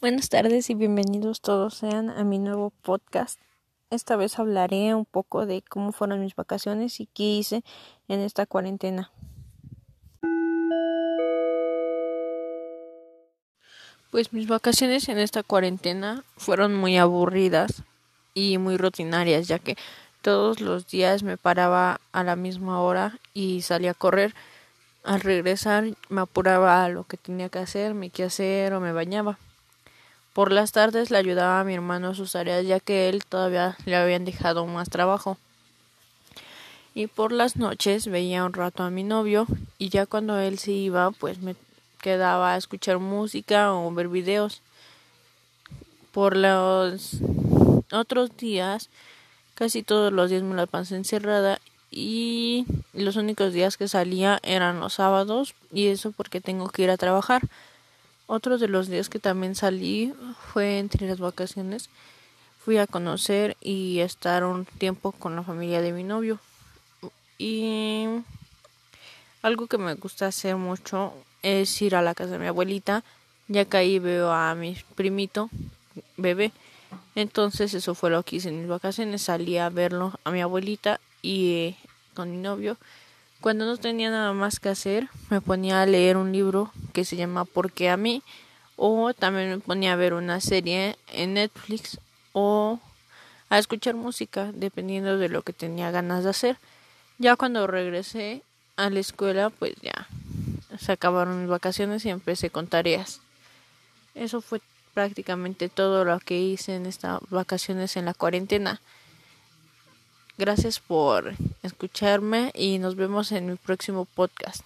Buenas tardes y bienvenidos todos sean a mi nuevo podcast. Esta vez hablaré un poco de cómo fueron mis vacaciones y qué hice en esta cuarentena. Pues mis vacaciones en esta cuarentena fueron muy aburridas y muy rutinarias, ya que todos los días me paraba a la misma hora y salía a correr. Al regresar me apuraba a lo que tenía que hacer, mi hacer o me bañaba. Por las tardes le ayudaba a mi hermano a sus tareas ya que él todavía le habían dejado más trabajo. Y por las noches veía un rato a mi novio y ya cuando él se iba pues me quedaba a escuchar música o ver videos. Por los otros días Casi todos los días me la pasé encerrada y los únicos días que salía eran los sábados y eso porque tengo que ir a trabajar. Otro de los días que también salí fue entre las vacaciones. Fui a conocer y estar un tiempo con la familia de mi novio. Y algo que me gusta hacer mucho es ir a la casa de mi abuelita, ya que ahí veo a mi primito bebé entonces eso fue lo que hice en mis vacaciones. Salí a verlo a mi abuelita y eh, con mi novio. Cuando no tenía nada más que hacer, me ponía a leer un libro que se llama ¿Por qué a mí? O también me ponía a ver una serie en Netflix o a escuchar música, dependiendo de lo que tenía ganas de hacer. Ya cuando regresé a la escuela, pues ya se acabaron mis vacaciones y empecé con tareas. Eso fue prácticamente todo lo que hice en estas vacaciones en la cuarentena. Gracias por escucharme y nos vemos en mi próximo podcast.